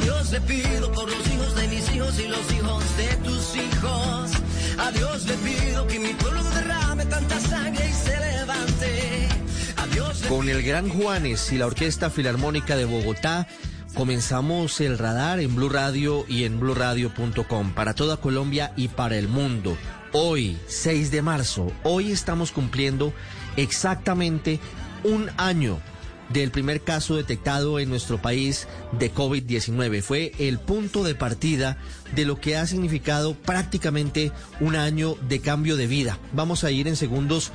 Adiós le pido por los hijos de mis hijos y los hijos de tus hijos. Le pido que mi pueblo derrame tanta sangre y se levante. Con el Gran Juanes y la Orquesta Filarmónica de Bogotá comenzamos el radar en Blue Radio y en bluradio.com para toda Colombia y para el mundo. Hoy, 6 de marzo, hoy estamos cumpliendo exactamente un año del primer caso detectado en nuestro país de COVID-19. Fue el punto de partida de lo que ha significado prácticamente un año de cambio de vida. Vamos a ir en segundos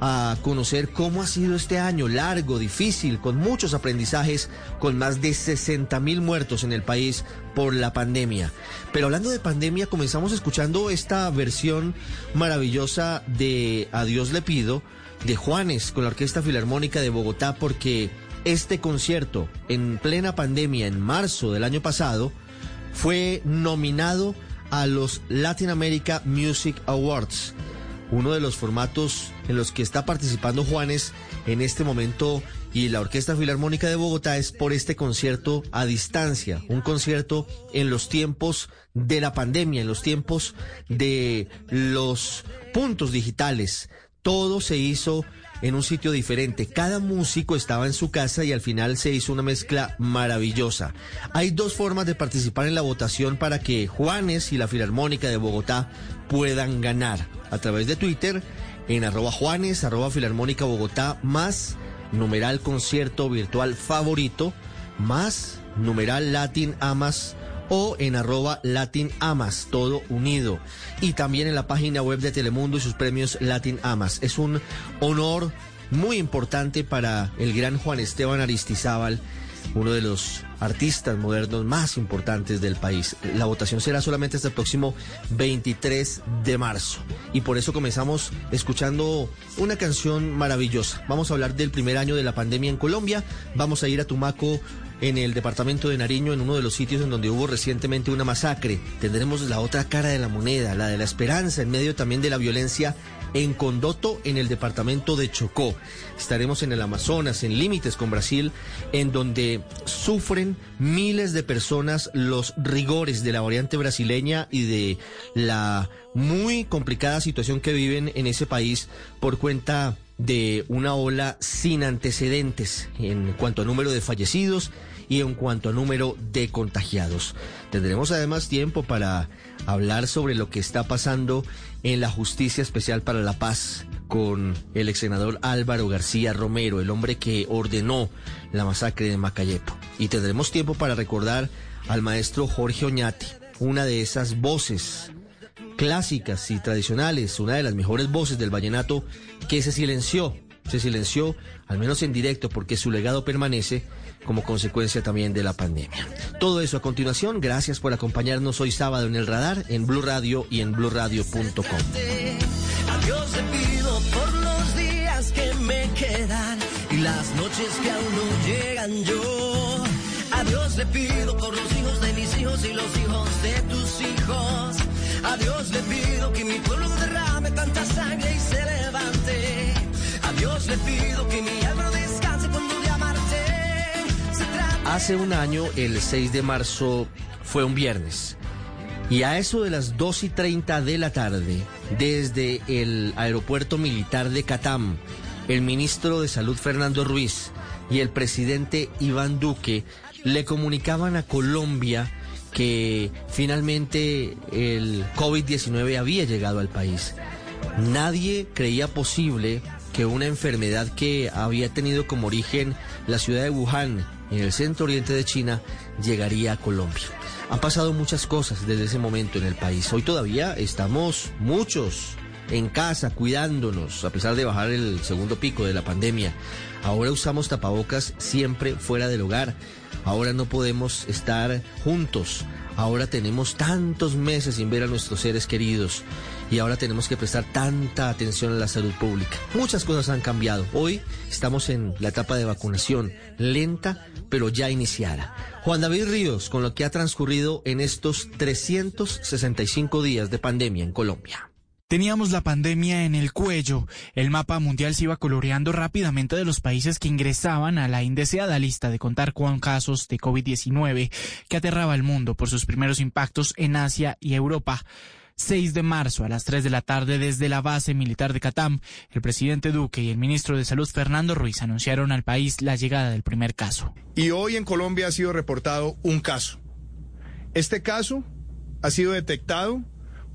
a conocer cómo ha sido este año largo, difícil, con muchos aprendizajes, con más de 60 mil muertos en el país por la pandemia. Pero hablando de pandemia, comenzamos escuchando esta versión maravillosa de Adiós le pido de Juanes con la Orquesta Filarmónica de Bogotá porque este concierto en plena pandemia en marzo del año pasado fue nominado a los Latin America Music Awards, uno de los formatos en los que está participando Juanes en este momento y la Orquesta Filarmónica de Bogotá es por este concierto a distancia, un concierto en los tiempos de la pandemia, en los tiempos de los puntos digitales, todo se hizo en un sitio diferente. Cada músico estaba en su casa y al final se hizo una mezcla maravillosa. Hay dos formas de participar en la votación para que Juanes y la Filarmónica de Bogotá puedan ganar. A través de Twitter, en arroba Juanes, arroba Filarmónica Bogotá, más numeral concierto virtual favorito, más numeral Latin Amas o en arroba Latin Amas, todo unido. Y también en la página web de Telemundo y sus premios Latin Amas. Es un honor muy importante para el gran Juan Esteban Aristizábal, uno de los artistas modernos más importantes del país. La votación será solamente hasta el próximo 23 de marzo. Y por eso comenzamos escuchando una canción maravillosa. Vamos a hablar del primer año de la pandemia en Colombia. Vamos a ir a Tumaco en el departamento de Nariño, en uno de los sitios en donde hubo recientemente una masacre. Tendremos la otra cara de la moneda, la de la esperanza, en medio también de la violencia en Condoto, en el departamento de Chocó. Estaremos en el Amazonas, en límites con Brasil, en donde sufren miles de personas los rigores de la variante brasileña y de la muy complicada situación que viven en ese país por cuenta de una ola sin antecedentes en cuanto a número de fallecidos y en cuanto a número de contagiados. Tendremos además tiempo para hablar sobre lo que está pasando en la Justicia Especial para la Paz con el ex senador Álvaro García Romero, el hombre que ordenó la masacre de Macayepo. Y tendremos tiempo para recordar al maestro Jorge Oñati, una de esas voces clásicas y tradicionales, una de las mejores voces del vallenato que se silenció, se silenció, al menos en directo, porque su legado permanece como consecuencia también de la pandemia. Todo eso a continuación, gracias por acompañarnos hoy sábado en el radar, en Blue Radio y en bluradio.com. Adiós le pido por los días que me quedan y las noches que aún no llegan yo. Adiós le pido por los hijos de mis hijos y los hijos de tus hijos. Adiós le pido que mi pueblo derrame tanta sangre y se levante. Adiós le pido que mi alma descanse cuando de amarte. Hace un año, el 6 de marzo, fue un viernes. Y a eso de las 2 y 30 de la tarde, desde el aeropuerto militar de Catam, el ministro de Salud Fernando Ruiz y el presidente Iván Duque le comunicaban a Colombia que finalmente el COVID-19 había llegado al país. Nadie creía posible que una enfermedad que había tenido como origen la ciudad de Wuhan, en el centro oriente de China, llegaría a Colombia. Han pasado muchas cosas desde ese momento en el país. Hoy todavía estamos muchos en casa cuidándonos a pesar de bajar el segundo pico de la pandemia. Ahora usamos tapabocas siempre fuera del hogar. Ahora no podemos estar juntos. Ahora tenemos tantos meses sin ver a nuestros seres queridos y ahora tenemos que prestar tanta atención a la salud pública. Muchas cosas han cambiado. Hoy estamos en la etapa de vacunación, lenta pero ya iniciada. Juan David Ríos, con lo que ha transcurrido en estos 365 días de pandemia en Colombia. Teníamos la pandemia en el cuello. El mapa mundial se iba coloreando rápidamente de los países que ingresaban a la indeseada lista de contar con casos de COVID-19 que aterraba al mundo por sus primeros impactos en Asia y Europa. 6 de marzo a las 3 de la tarde desde la base militar de Catam, el presidente Duque y el ministro de Salud Fernando Ruiz anunciaron al país la llegada del primer caso. Y hoy en Colombia ha sido reportado un caso. Este caso ha sido detectado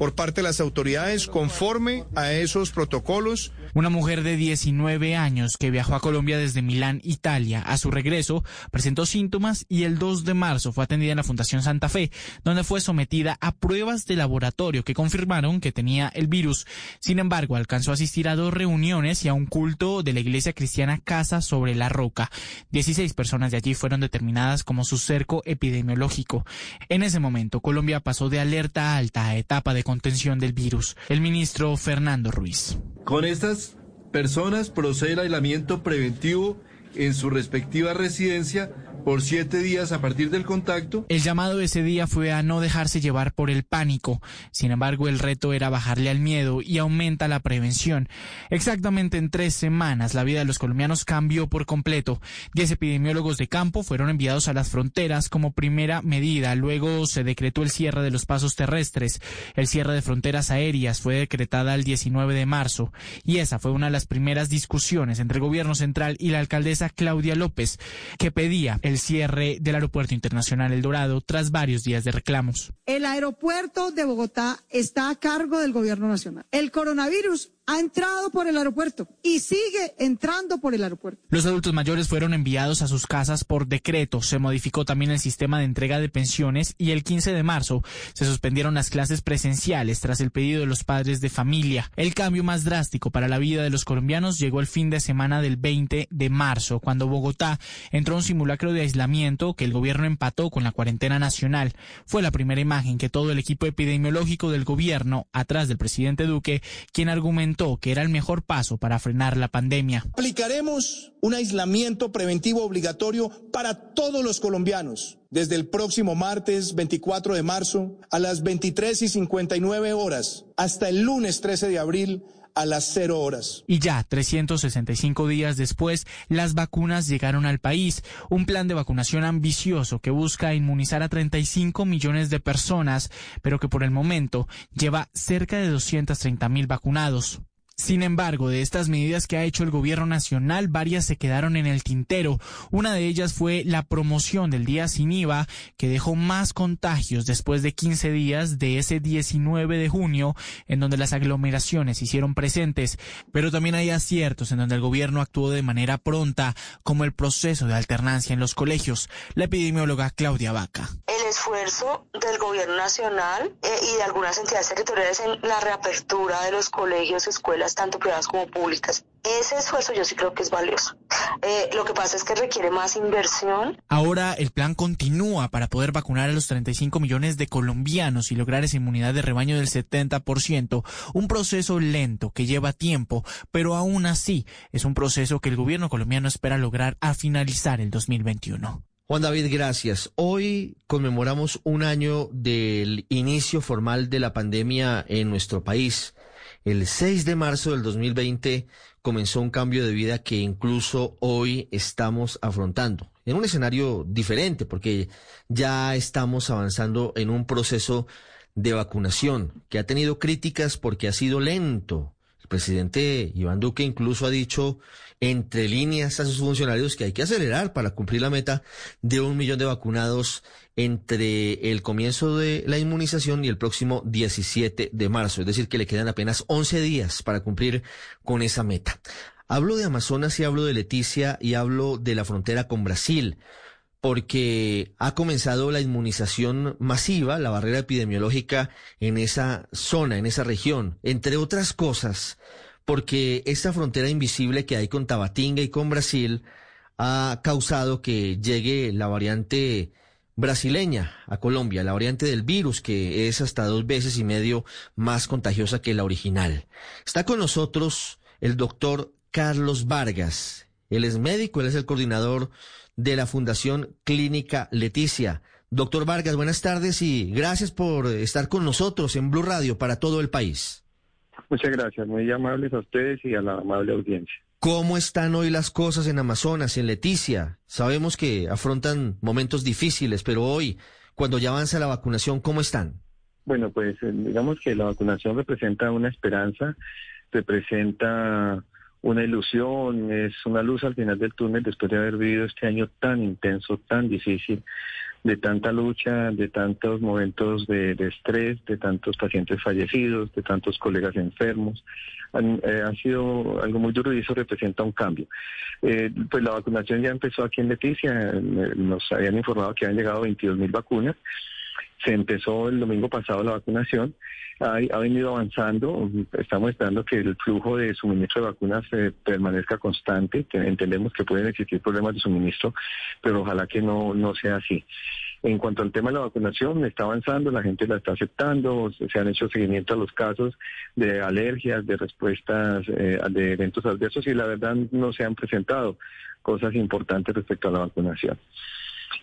por parte de las autoridades conforme a esos protocolos. Una mujer de 19 años que viajó a Colombia desde Milán, Italia, a su regreso presentó síntomas y el 2 de marzo fue atendida en la Fundación Santa Fe, donde fue sometida a pruebas de laboratorio que confirmaron que tenía el virus. Sin embargo, alcanzó a asistir a dos reuniones y a un culto de la iglesia cristiana Casa sobre la Roca. 16 personas de allí fueron determinadas como su cerco epidemiológico. En ese momento, Colombia pasó de alerta alta a etapa de contención del virus. El ministro Fernando Ruiz. Con estas personas procede el aislamiento preventivo en su respectiva residencia por siete días a partir del contacto. El llamado ese día fue a no dejarse llevar por el pánico. Sin embargo, el reto era bajarle al miedo y aumenta la prevención. Exactamente en tres semanas, la vida de los colombianos cambió por completo. Diez epidemiólogos de campo fueron enviados a las fronteras como primera medida. Luego se decretó el cierre de los pasos terrestres. El cierre de fronteras aéreas fue decretada el 19 de marzo. Y esa fue una de las primeras discusiones entre el gobierno central y la alcaldesa Claudia López, que pedía cierre del Aeropuerto Internacional El Dorado tras varios días de reclamos. El aeropuerto de Bogotá está a cargo del gobierno nacional. El coronavirus ha entrado por el aeropuerto y sigue entrando por el aeropuerto. Los adultos mayores fueron enviados a sus casas por decreto. Se modificó también el sistema de entrega de pensiones y el 15 de marzo se suspendieron las clases presenciales tras el pedido de los padres de familia. El cambio más drástico para la vida de los colombianos llegó el fin de semana del 20 de marzo, cuando Bogotá entró a un simulacro de aislamiento que el gobierno empató con la cuarentena nacional. Fue la primera imagen que todo el equipo epidemiológico del gobierno, atrás del presidente Duque, quien argumentó que era el mejor paso para frenar la pandemia. Aplicaremos un aislamiento preventivo obligatorio para todos los colombianos desde el próximo martes 24 de marzo a las 23 y 59 horas hasta el lunes 13 de abril a las cero horas. Y ya, 365 días después, las vacunas llegaron al país. Un plan de vacunación ambicioso que busca inmunizar a 35 millones de personas, pero que por el momento lleva cerca de 230 mil vacunados. Sin embargo, de estas medidas que ha hecho el gobierno nacional, varias se quedaron en el tintero. Una de ellas fue la promoción del día sin IVA, que dejó más contagios después de 15 días de ese 19 de junio, en donde las aglomeraciones se hicieron presentes. Pero también hay aciertos en donde el gobierno actuó de manera pronta, como el proceso de alternancia en los colegios. La epidemióloga Claudia Vaca esfuerzo del gobierno nacional eh, y de algunas entidades territoriales en la reapertura de los colegios, escuelas, tanto privadas como públicas. Ese esfuerzo yo sí creo que es valioso. Eh, lo que pasa es que requiere más inversión. Ahora el plan continúa para poder vacunar a los 35 millones de colombianos y lograr esa inmunidad de rebaño del 70%. Un proceso lento que lleva tiempo, pero aún así es un proceso que el gobierno colombiano espera lograr a finalizar el 2021. Juan David, gracias. Hoy conmemoramos un año del inicio formal de la pandemia en nuestro país. El 6 de marzo del 2020 comenzó un cambio de vida que incluso hoy estamos afrontando. En un escenario diferente, porque ya estamos avanzando en un proceso de vacunación que ha tenido críticas porque ha sido lento. El presidente Iván Duque incluso ha dicho entre líneas a sus funcionarios que hay que acelerar para cumplir la meta de un millón de vacunados entre el comienzo de la inmunización y el próximo 17 de marzo. Es decir, que le quedan apenas 11 días para cumplir con esa meta. Hablo de Amazonas y hablo de Leticia y hablo de la frontera con Brasil porque ha comenzado la inmunización masiva, la barrera epidemiológica en esa zona, en esa región, entre otras cosas, porque esta frontera invisible que hay con Tabatinga y con Brasil ha causado que llegue la variante brasileña a Colombia, la variante del virus que es hasta dos veces y medio más contagiosa que la original. Está con nosotros el doctor Carlos Vargas. Él es médico, él es el coordinador de la Fundación Clínica Leticia. Doctor Vargas, buenas tardes y gracias por estar con nosotros en Blue Radio para todo el país. Muchas gracias, muy amables a ustedes y a la amable audiencia. ¿Cómo están hoy las cosas en Amazonas, en Leticia? Sabemos que afrontan momentos difíciles, pero hoy, cuando ya avanza la vacunación, ¿cómo están? Bueno, pues eh, digamos que la vacunación representa una esperanza, representa una ilusión, es una luz al final del túnel después de haber vivido este año tan intenso, tan difícil, de tanta lucha, de tantos momentos de, estrés, de tantos pacientes fallecidos, de tantos colegas enfermos. Han, eh, ha sido algo muy duro y eso representa un cambio. Eh, pues la vacunación ya empezó aquí en Leticia, nos habían informado que han llegado 22 mil vacunas. Se empezó el domingo pasado la vacunación, ha, venido avanzando, estamos esperando que el flujo de suministro de vacunas eh, permanezca constante, entendemos que pueden existir problemas de suministro, pero ojalá que no, no sea así. En cuanto al tema de la vacunación, está avanzando, la gente la está aceptando, se han hecho seguimiento a los casos de alergias, de respuestas eh, de eventos adversos y la verdad no se han presentado cosas importantes respecto a la vacunación.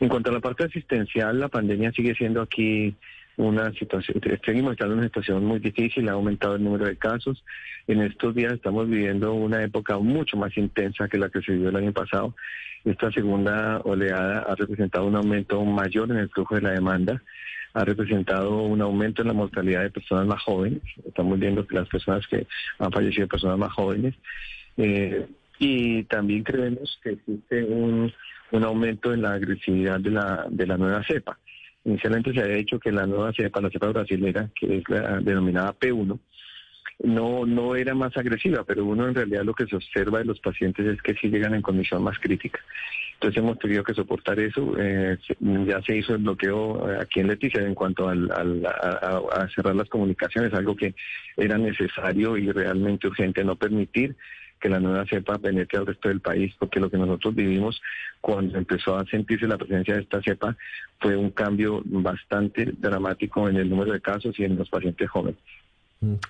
En cuanto a la parte asistencial, la pandemia sigue siendo aquí una situación, seguimos estando en una situación muy difícil, ha aumentado el número de casos. En estos días estamos viviendo una época mucho más intensa que la que se vivió el año pasado. Esta segunda oleada ha representado un aumento mayor en el flujo de la demanda, ha representado un aumento en la mortalidad de personas más jóvenes. Estamos viendo que las personas que han fallecido, personas más jóvenes. Eh, y también creemos que existe un un aumento en la agresividad de la, de la nueva cepa. Inicialmente se había dicho que la nueva cepa, la cepa brasilera, que es la denominada P1, no, no era más agresiva, pero uno en realidad lo que se observa de los pacientes es que sí llegan en condición más crítica. Entonces hemos tenido que soportar eso. Eh, ya se hizo el bloqueo eh, aquí en Leticia en cuanto a cerrar las comunicaciones, algo que era necesario y realmente urgente no permitir que la nueva cepa penetre al resto del país, porque lo que nosotros vivimos cuando empezó a sentirse la presencia de esta cepa fue un cambio bastante dramático en el número de casos y en los pacientes jóvenes.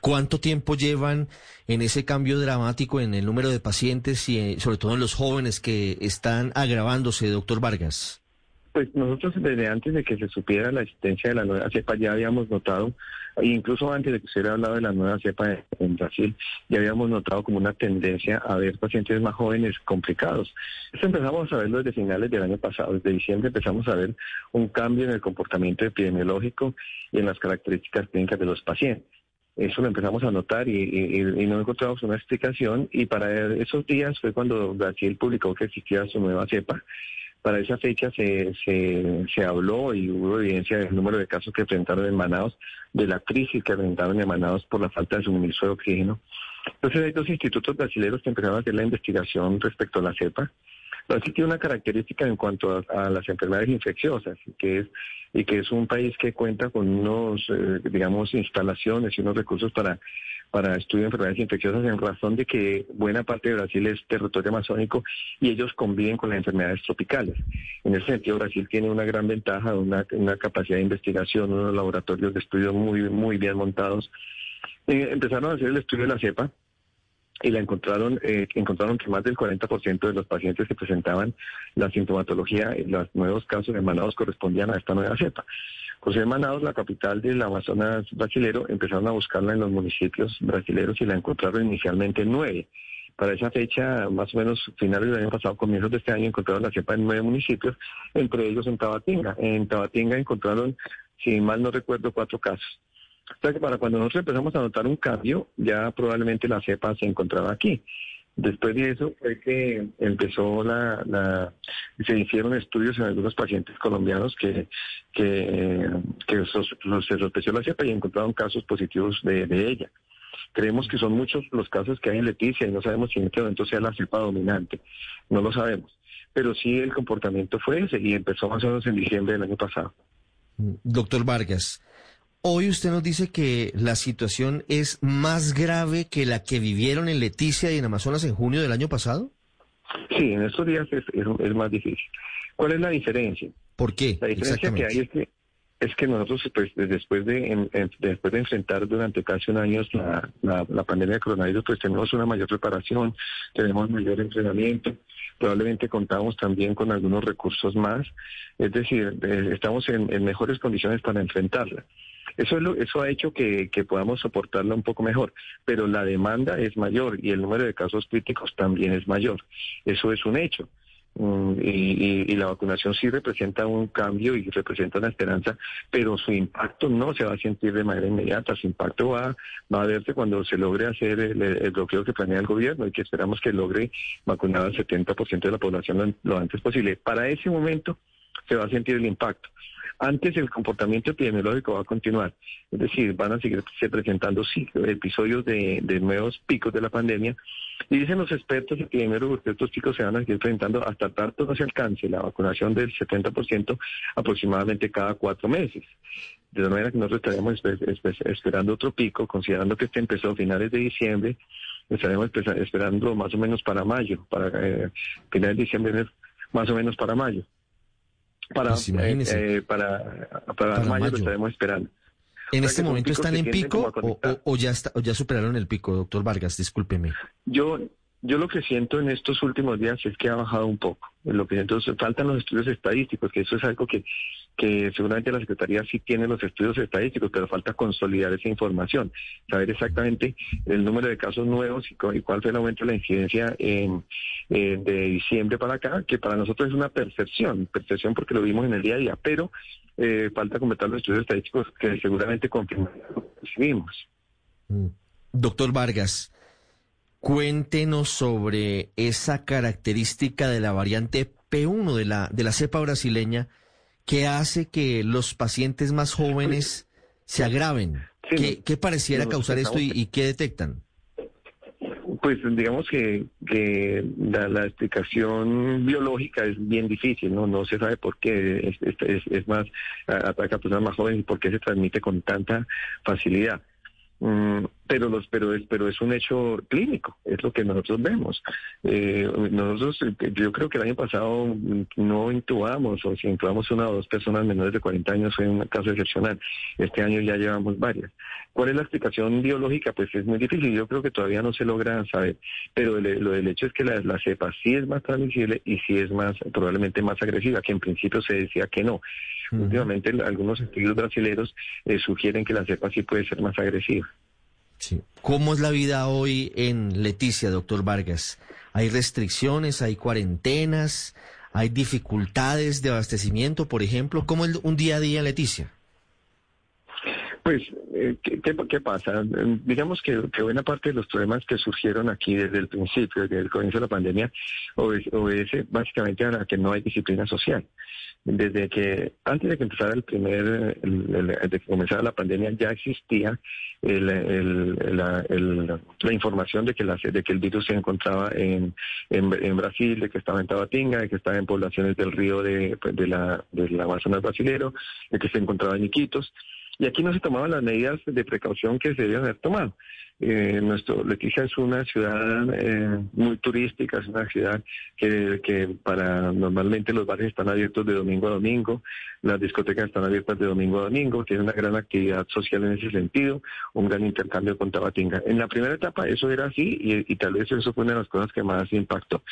¿Cuánto tiempo llevan en ese cambio dramático en el número de pacientes y eh, sobre todo en los jóvenes que están agravándose, doctor Vargas? Pues nosotros desde antes de que se supiera la existencia de la nueva cepa ya habíamos notado, incluso antes de que se hubiera hablado de la nueva cepa en Brasil, ya habíamos notado como una tendencia a ver pacientes más jóvenes complicados. Esto empezamos a verlo desde finales del año pasado, desde diciembre empezamos a ver un cambio en el comportamiento epidemiológico y en las características clínicas de los pacientes. Eso lo empezamos a notar y, y, no encontramos una explicación y para esos días fue cuando Brasil publicó que existía su nueva cepa para esa fecha se, se, se habló y hubo evidencia del número de casos que enfrentaron en Manaus, de la crisis que enfrentaron en Manaus por la falta de suministro de oxígeno. Entonces hay dos institutos brasileños que empezaron a hacer la investigación respecto a la cepa. Brasil tiene una característica en cuanto a, las enfermedades infecciosas, que es y que es un país que cuenta con unos, eh, digamos, instalaciones y unos recursos para para estudio de enfermedades infecciosas en razón de que buena parte de Brasil es territorio amazónico y ellos conviven con las enfermedades tropicales. En ese sentido, Brasil tiene una gran ventaja, una, una capacidad de investigación, unos laboratorios de estudio muy, muy bien montados. Eh, empezaron a hacer el estudio de la cepa y la encontraron, eh, encontraron que más del 40% de los pacientes que presentaban la sintomatología en los nuevos casos emanados correspondían a esta nueva cepa. José Manaus, la capital del Amazonas brasilero, empezaron a buscarla en los municipios brasileros y la encontraron inicialmente en nueve. Para esa fecha, más o menos finales del año pasado, comienzos de este año, encontraron la cepa en nueve municipios, entre ellos en Tabatinga. En Tabatinga encontraron, si mal no recuerdo, cuatro casos. Que para cuando nosotros empezamos a notar un cambio, ya probablemente la cepa se encontraba aquí. Después de eso fue que empezó la, se hicieron estudios en algunos pacientes colombianos que, que, que se sospechó la cepa y encontraron casos positivos de, de ella. Creemos que son muchos los casos que hay en Leticia y no sabemos si en este momento sea la cepa dominante. No lo sabemos. Pero sí el comportamiento fue ese y empezó más o menos en diciembre del año pasado. Doctor Vargas, Hoy usted nos dice que la situación es más grave que la que vivieron en Leticia y en Amazonas en junio del año pasado. Sí, en estos días es, es, más difícil. ¿Cuál es la diferencia? ¿Por qué? La diferencia que hay es que es que nosotros pues, después de después de enfrentar durante casi un año la, la, pandemia de coronavirus pues tenemos una mayor preparación tenemos mayor entrenamiento probablemente contamos también con algunos recursos más es decir eh, estamos en, en mejores condiciones para enfrentarla Eso, es lo, eso ha hecho que, podamos soportarla un poco mejor, pero la demanda es mayor y el número de casos críticos también es mayor. Eso es un hecho. Mm, y, la vacunación sí representa un cambio y representa una esperanza, pero su impacto no se va a sentir de manera inmediata, su impacto va, a verse cuando se logre hacer el, bloqueo que planea el gobierno y que esperamos que logre vacunar al 70% de la población lo antes posible. Para ese momento se va a sentir el impacto. Antes el comportamiento epidemiológico va a continuar, es decir, van a seguir se presentando episodios de, nuevos picos de la pandemia. Y dicen los expertos epidemiólogos que estos picos se van a seguir presentando hasta tanto no se alcance la vacunación del 70% aproximadamente cada cuatro meses. De la manera que nosotros estaríamos esperando otro pico, considerando que este empezó a finales de diciembre, estaremos esperando más o menos para mayo, para eh, finales de diciembre, más o menos para mayo. Para, pues eh, eh, para, para, mayo, lo estaremos esperando. ¿En este momento están en pico o, ya está, o ya superaron el pico, doctor Vargas? Discúlpeme. Yo, yo lo que siento en estos últimos días es que ha bajado un poco. Lo que entonces faltan los estudios estadísticos, que eso es algo que, que seguramente la Secretaría sí tiene los estudios estadísticos, pero falta consolidar esa información, saber exactamente el número de casos nuevos y, cuál fue el aumento de la incidencia en, de diciembre para acá, que para nosotros es una percepción, percepción porque lo vimos en el día a día, pero eh, falta completar los estudios estadísticos que seguramente recibimos. Mm. Doctor Vargas, cuéntenos sobre esa característica de la variante P1 de la, de la cepa brasileña que hace que los pacientes más jóvenes se agraven. ¿Qué, pareciera causar esto y, qué detectan? Pues digamos que, que la, explicación biológica es bien difícil, ¿no? No se sabe por qué es, es más, ataca a personas más jóvenes y por qué se transmite con tanta facilidad. Mm, pero los pero es pero es un hecho clínico es lo que nosotros vemos. Eh, nosotros yo creo que el año pasado no intubamos o si intubamos una o dos personas menores de 40 años fue un caso excepcional. Este año ya llevamos varias. Cuál es la explicación biológica pues es muy difícil yo creo que todavía no se logra saber pero lo del hecho es que la, la cepa sí es más transmisible y sí es más probablemente más agresiva que en principio se decía que no. Últimamente algunos estudios brasileños eh, sugieren que la cepa sí puede ser más agresiva Sí. ¿Cómo es la vida hoy en Leticia, doctor Vargas? ¿Hay restricciones, hay cuarentenas, hay dificultades de abastecimiento, por ejemplo? ¿Cómo es un día a día en Leticia? Pues, eh, ¿qué, pasa? Digamos que, buena parte de los problemas que surgieron aquí desde el principio, desde el comienzo de la pandemia, obedece básicamente a que no hay disciplina social desde que antes de que empezara el primer, de que comenzara la pandemia, ya existía la, información de que, la, de que el virus se encontraba en, en, Brasil, de que estaba en Tabatinga, de que estaba en poblaciones del río de, pues, de la, del brasilero, de que se encontraba en Iquitos. Y aquí no se tomaban las medidas de precaución que se debían haber tomado. Eh, nuestro Leticia es una ciudad eh, muy turística, es una ciudad que, que para normalmente los bares están abiertos de domingo a domingo, las discotecas están abiertas de domingo a domingo, tiene una gran actividad social en ese sentido, un gran intercambio con Tabatinga. En la primera etapa eso era así y, y tal vez eso fue una de las cosas que más impactó.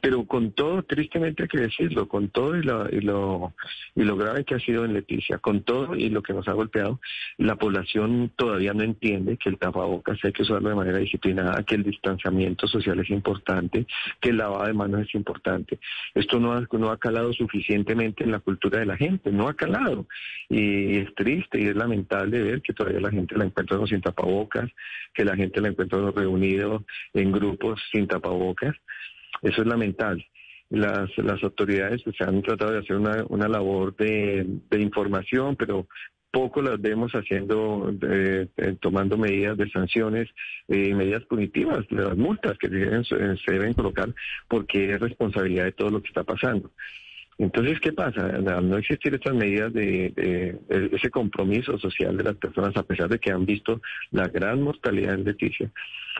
Pero con todo, tristemente hay que decirlo, con todo y lo, y lo, grave que ha sido en Leticia, con todo y lo que nos ha golpeado, la población todavía no entiende que el tapabocas hay que usarlo de manera disciplinada, que el distanciamiento social es importante, que el lavado de manos es importante. Esto no ha, no ha calado suficientemente en la cultura de la gente, no ha calado. Y es triste y es lamentable ver que todavía la gente la encuentra sin tapabocas, que la gente la encuentra reunido en grupos sin tapabocas. Eso es lamentable. Las, las autoridades se han tratado de hacer una, una labor de, de información, pero poco las vemos haciendo, eh, tomando medidas de sanciones, eh, medidas punitivas, las multas que se deben colocar porque es responsabilidad de todo lo que está pasando. Entonces, ¿qué pasa? Al no existir estas medidas de, ese compromiso social de las personas, a pesar de que han visto la gran mortalidad en Leticia,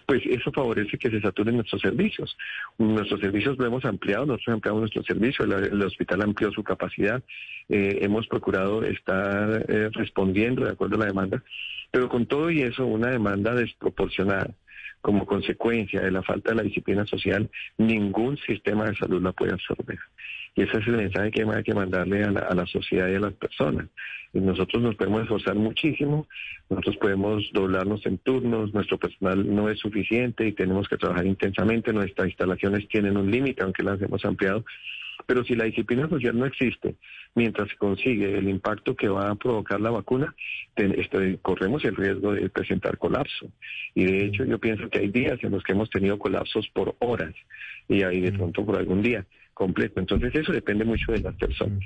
pues eso favorece que se saturen nuestros servicios. Nuestros servicios lo hemos ampliado, nosotros ampliamos nuestro servicio, el, hospital amplió su capacidad, eh, hemos procurado estar eh, respondiendo de acuerdo a la demanda, pero con todo y eso, una demanda desproporcionada como consecuencia de la falta de la disciplina social, ningún sistema de salud la puede absorber. Y ese es el mensaje que hay que mandarle a la, sociedad y a las personas. Y nosotros nos podemos esforzar muchísimo, nosotros podemos doblarnos en turnos, nuestro personal no es suficiente y tenemos que trabajar intensamente, nuestras instalaciones tienen un límite, aunque las hemos ampliado. Pero si la disciplina social no existe, mientras se consigue el impacto que va a provocar la vacuna, este, corremos el riesgo de presentar colapso. Y de hecho yo pienso que hay días en los que hemos tenido colapsos por horas y ahí de pronto por algún día completo. Entonces eso depende mucho de las personas.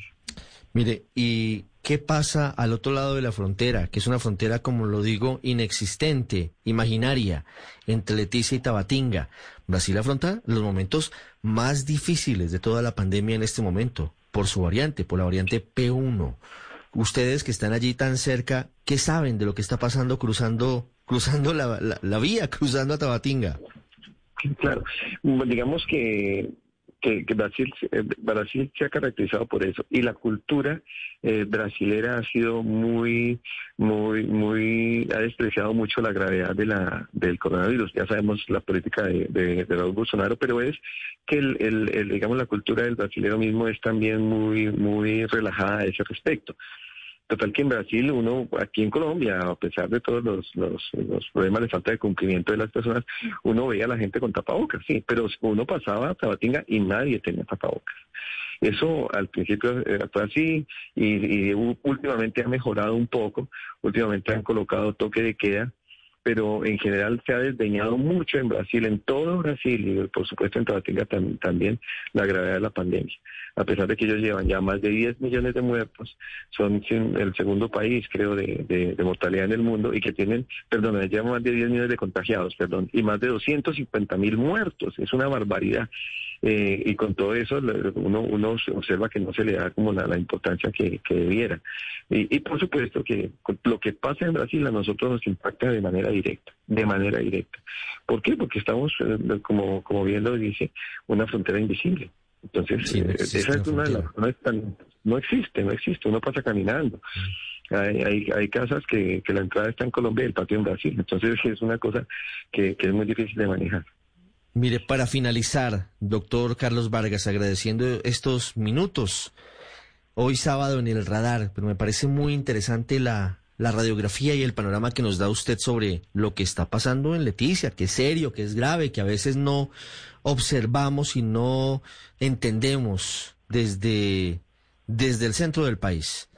Mire, ¿y qué pasa al otro lado de la frontera? Que es una frontera, como lo digo, inexistente, imaginaria, entre Leticia y Tabatinga. Brasil afronta los momentos más difíciles de toda la pandemia en este momento, por su variante, por la variante P1. Ustedes que están allí tan cerca, ¿qué saben de lo que está pasando cruzando, cruzando la, la vía, cruzando a Tabatinga? Claro, digamos que que, Brasil, eh, Brasil se ha caracterizado por eso y la cultura eh, brasilera ha sido muy, muy, muy, ha despreciado mucho la gravedad de la, del coronavirus. Ya sabemos la política de, de, de Raúl Bolsonaro, pero es que el, el, digamos, la cultura del brasilero mismo es también muy, muy relajada a ese respecto. Total que en Brasil, uno, aquí en Colombia, a pesar de todos los, los, problemas de falta de cumplimiento de las personas, uno veía a la gente con tapabocas, sí, pero uno pasaba a Tabatinga y nadie tenía tapabocas. Eso al principio era así y, y últimamente ha mejorado un poco. Últimamente han colocado toque de queda pero en general se ha desdeñado mucho en Brasil, en todo Brasil y por supuesto en Tabatinga también la gravedad de la pandemia. A pesar de que ellos llevan ya más de 10 millones de muertos, son el segundo país, creo, de, mortalidad en el mundo y que tienen, perdón, llevan más de 10 millones de contagiados, perdón, y más de 250 mil muertos. Es una barbaridad. Eh, y con todo eso uno, uno observa que no se le da como la, importancia que, debiera. Y, por supuesto que lo que pasa en Brasil a nosotros nos impacta de manera directa, de manera directa. ¿Por qué? Porque estamos, eh, como, como bien lo dice, una frontera invisible. Entonces, eh, esa es una de las no existe, no existe, uno pasa caminando. Mm. Hay, hay, casas que, que la entrada está en Colombia y el patio en Brasil. Entonces es una cosa que, que es muy difícil de manejar. Mire, para finalizar, doctor Carlos Vargas, agradeciendo estos minutos, hoy sábado en el radar, pero me parece muy interesante la, la radiografía y el panorama que nos da usted sobre lo que está pasando en Leticia, que es serio, que es grave, que a veces no observamos y no entendemos desde, desde el centro del país.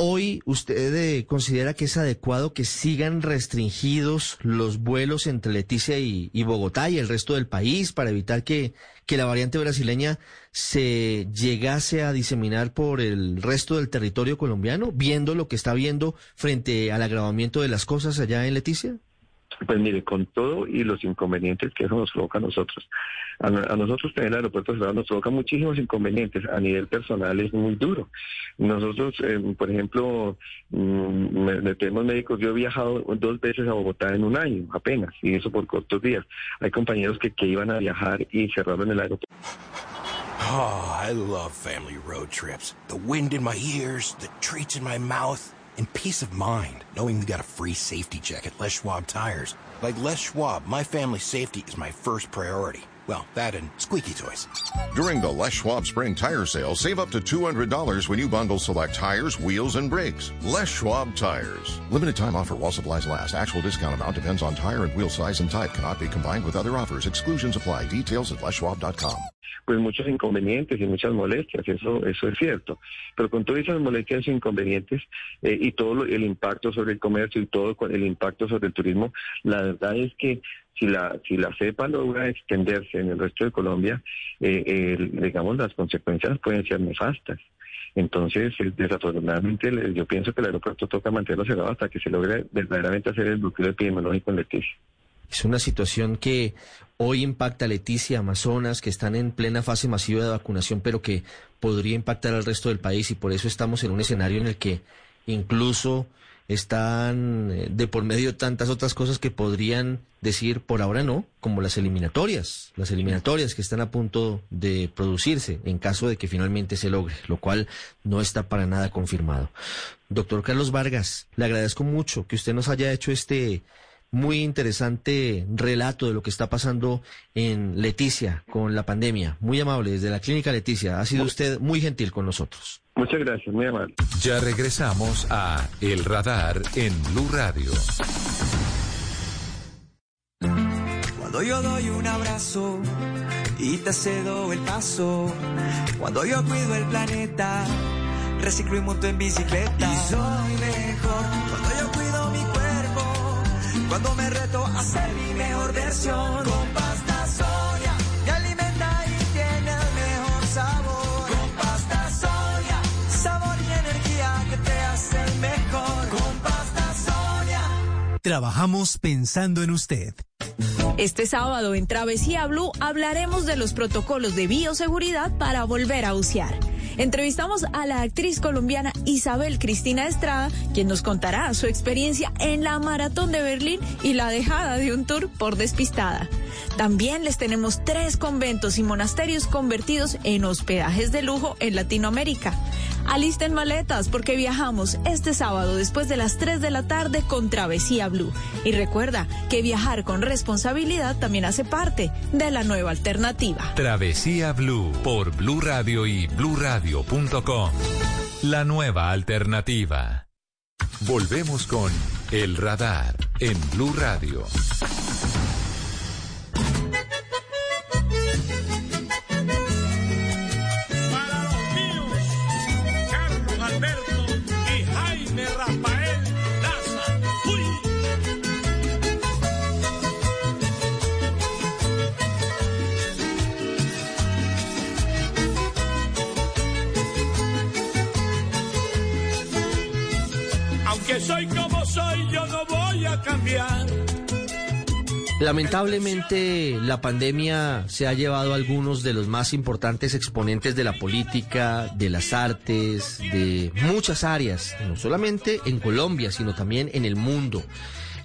Hoy usted eh, considera que es adecuado que sigan restringidos los vuelos entre Leticia y, Bogotá y el resto del país para evitar que, que la variante brasileña se llegase a diseminar por el resto del territorio colombiano, viendo lo que está viendo frente al agravamiento de las cosas allá en Leticia? Pues mire, con todo y los inconvenientes que eso nos provoca a nosotros. A, nosotros tener el aeropuerto cerrado nos provoca muchísimos inconvenientes. A nivel personal es muy duro. Nosotros, eh, por ejemplo, mm, tenemos médicos, yo he viajado dos veces a Bogotá en un año, apenas, y eso por cortos días. Hay compañeros que, que iban a viajar y cerraron el aeropuerto. Oh, I love family road trips. The wind in my ears, the treats in my mouth. And peace of mind knowing we got a free safety check at Les Schwab Tires. Like Les Schwab, my family's safety is my first priority. Well, that and squeaky toys. During the Les Schwab Spring Tire Sale, save up to $200 when you bundle select tires, wheels, and brakes. Les Schwab Tires. Limited time offer while supplies last. Actual discount amount depends on tire and wheel size and type. Cannot be combined with other offers. Exclusions apply. Details at leschwab.com. pues muchos inconvenientes y muchas molestias, eso, eso es cierto. Pero con todas esas molestias e inconvenientes eh, y todo el impacto sobre el comercio y todo el impacto sobre el turismo, la verdad es que si la si la cepa logra extenderse en el resto de Colombia, eh, digamos las consecuencias pueden ser nefastas. Entonces, eh, desafortunadamente, yo pienso que el aeropuerto toca mantenerlo cerrado hasta que se logre verdaderamente hacer el bloqueo epidemiológico en Leticia. Es una situación que hoy impacta a Leticia, Amazonas, que están en plena fase masiva de vacunación, pero que podría impactar al resto del país y por eso estamos en un escenario en el que incluso están eh, de por medio tantas otras cosas que podrían decir por ahora no, como las eliminatorias, las eliminatorias que están a punto de producirse en caso de que finalmente se logre, lo cual no está para nada confirmado. Doctor Carlos Vargas, le agradezco mucho que usted nos haya hecho este muy interesante relato de lo que está pasando en Leticia con la pandemia. Muy amable, desde la clínica Leticia. Ha sido usted muy gentil con nosotros. Muchas gracias, muy amable. Ya regresamos a El Radar en Blue Radio. Cuando yo doy un abrazo y te cedo el paso, cuando yo cuido el planeta, reciclo y monto en bicicleta. Y soy mejor cuando me reto a ser mi mejor versión. Con pasta Sonia, me alimenta y tiene el mejor sabor. Con pasta Sonia, sabor y energía que te hacen mejor. Con pasta Sonia. Trabajamos pensando en usted. Este sábado en Travesía Blue hablaremos de los protocolos de bioseguridad para volver a bucear. Entrevistamos a la actriz colombiana Isabel Cristina Estrada, quien nos contará su experiencia en la Maratón de Berlín y la dejada de un tour por despistada. También les tenemos tres conventos y monasterios convertidos en hospedajes de lujo en Latinoamérica. Alisten maletas porque viajamos este sábado después de las 3 de la tarde con Travesía Blue. Y recuerda que viajar con responsabilidad también hace parte de la nueva alternativa. Travesía Blue por Blue Radio y bluradio.com. La nueva alternativa. Volvemos con El Radar en Blue Radio. Lamentablemente, la pandemia se ha llevado a algunos de los más importantes exponentes de la política, de las artes, de muchas áreas, no solamente en Colombia, sino también en el mundo.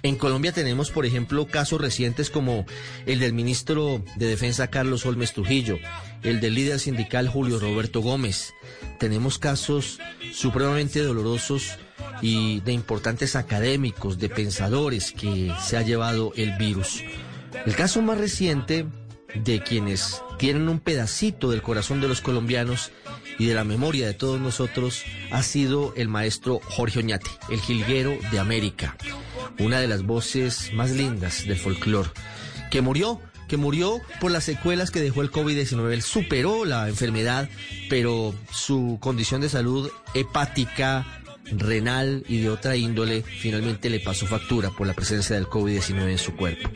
En Colombia tenemos, por ejemplo, casos recientes como el del ministro de Defensa Carlos Olmes Trujillo, el del líder sindical Julio Roberto Gómez. Tenemos casos supremamente dolorosos y de importantes académicos, de pensadores que se ha llevado el virus. El caso más reciente de quienes tienen un pedacito del corazón de los colombianos y de la memoria de todos nosotros ha sido el maestro Jorge Oñate, el jilguero de América, una de las voces más lindas del folclore, que murió que murió por las secuelas que dejó el COVID-19. Él superó la enfermedad, pero su condición de salud hepática, renal y de otra índole finalmente le pasó factura por la presencia del COVID-19 en su cuerpo.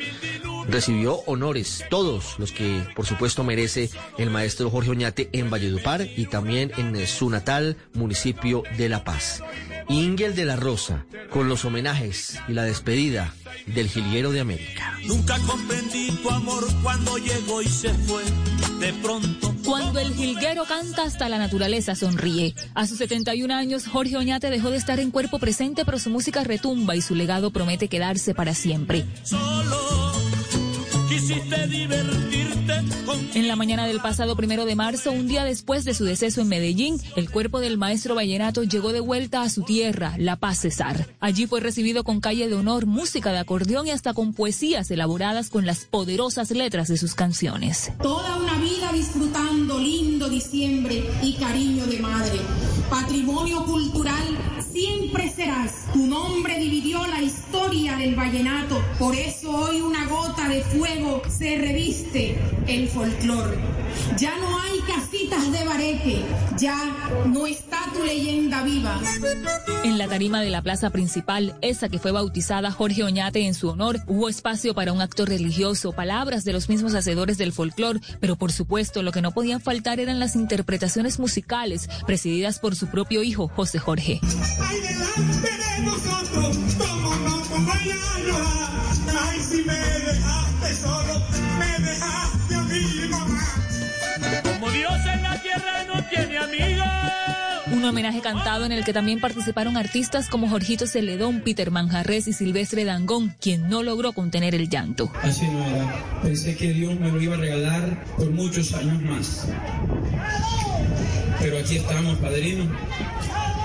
Recibió honores, todos los que por supuesto merece el maestro Jorge Oñate en Valledupar y también en su natal municipio de La Paz. Ingel de la Rosa, con los homenajes y la despedida del Gilguero de América. Nunca comprendí tu amor cuando llegó y se fue. De pronto. Cuando el jilguero canta hasta la naturaleza sonríe. A sus 71 años, Jorge Oñate dejó de estar en cuerpo presente, pero su música retumba y su legado promete quedarse para siempre. Solo quisiste divertirte con En la mañana del pasado primero de marzo, un día después de su deceso en Medellín, el cuerpo del maestro vallenato llegó de vuelta a su tierra, La Paz Cesar. Allí fue recibido con calle de honor, música de acordeón y hasta con poesías elaboradas con las poderosas letras de sus canciones. Toda una vida disfrutando lindo diciembre y cariño de madre. Patrimonio cultural siempre serás. Tu nombre dividió la historia del vallenato. Por eso hoy una gota de fuego se reviste el folclore. Ya no hay casitas de bareque. Ya no está tu leyenda viva. En la tarima de la plaza principal, esa que fue bautizada Jorge Oñate en su honor, hubo espacio para un acto religioso, palabras de los mismos hacedores del folclore, pero por supuesto lo que no podían faltar eran las interpretaciones musicales, presididas por su propio hijo, José Jorge. Ay, delante de nosotros, cómo no acompañarnos. Ay, si me dejaste solo, me dejaste a mí, mamá. Como Dios en la tierra no tiene amigos. Un homenaje cantado en el que también participaron artistas como Jorgito Celedón, Peter Manjarres y Silvestre Dangón, quien no logró contener el llanto. Así no era. Pensé que Dios me lo iba a regalar por muchos años más. Pero aquí estamos, padrino.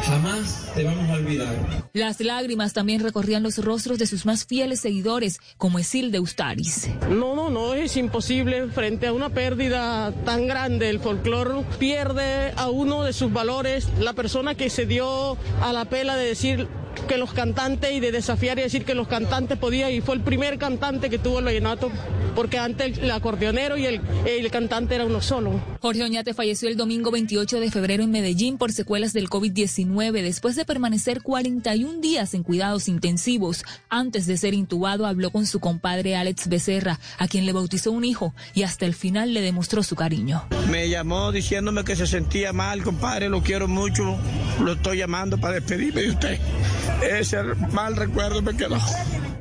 Jamás te vamos a olvidar. Las lágrimas también recorrían los rostros de sus más fieles seguidores, como Esil de Ustaris. No, no, no, es imposible frente a una pérdida tan grande. El folclore pierde a uno de sus valores. La persona que se dio a la pela de decir que los cantantes y de desafiar y decir que los cantantes podían y fue el primer cantante que tuvo el vallenato porque antes el acordeonero y el, el cantante era uno solo. Jorge Oñate falleció el domingo 28 de febrero en Medellín por secuelas del COVID-19 después de permanecer 41 días en cuidados intensivos. Antes de ser intubado habló con su compadre Alex Becerra, a quien le bautizó un hijo y hasta el final le demostró su cariño. Me llamó diciéndome que se sentía mal, compadre, lo quiero mucho, lo estoy llamando para despedirme de usted. Ese mal recuerdo me quedó.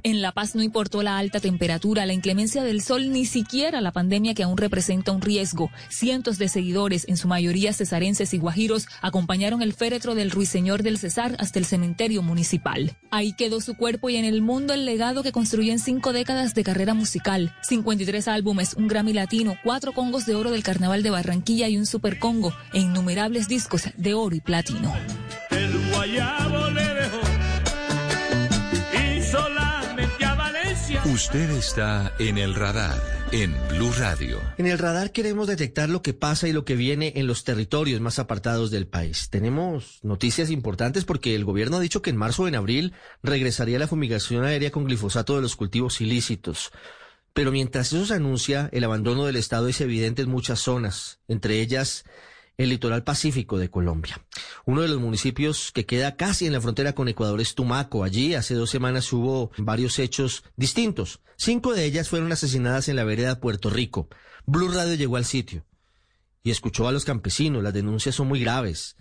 En La Paz no importó la alta temperatura, la inclemencia del sol, ni siquiera la pandemia que aún representa un riesgo. Cientos de seguidores, en su mayoría cesarenses y guajiros, acompañaron el féretro del ruiseñor del Cesar hasta el cementerio municipal. Ahí quedó su cuerpo y en el mundo el legado que construyó en cinco décadas de carrera musical. 53 álbumes, un Grammy Latino, cuatro congos de oro del Carnaval de Barranquilla y un Super Congo, e innumerables discos de oro y platino. El guayabo le Usted está en el radar en Blue Radio. En el radar queremos detectar lo que pasa y lo que viene en los territorios más apartados del país. Tenemos noticias importantes porque el gobierno ha dicho que en marzo o en abril regresaría la fumigación aérea con glifosato de los cultivos ilícitos. Pero mientras eso se anuncia, el abandono del Estado es evidente en muchas zonas, entre ellas el litoral pacífico de Colombia. Uno de los municipios que queda casi en la frontera con Ecuador es Tumaco. Allí hace dos semanas hubo varios hechos distintos. Cinco de ellas fueron asesinadas en la vereda Puerto Rico. Blue Radio llegó al sitio y escuchó a los campesinos. Las denuncias son muy graves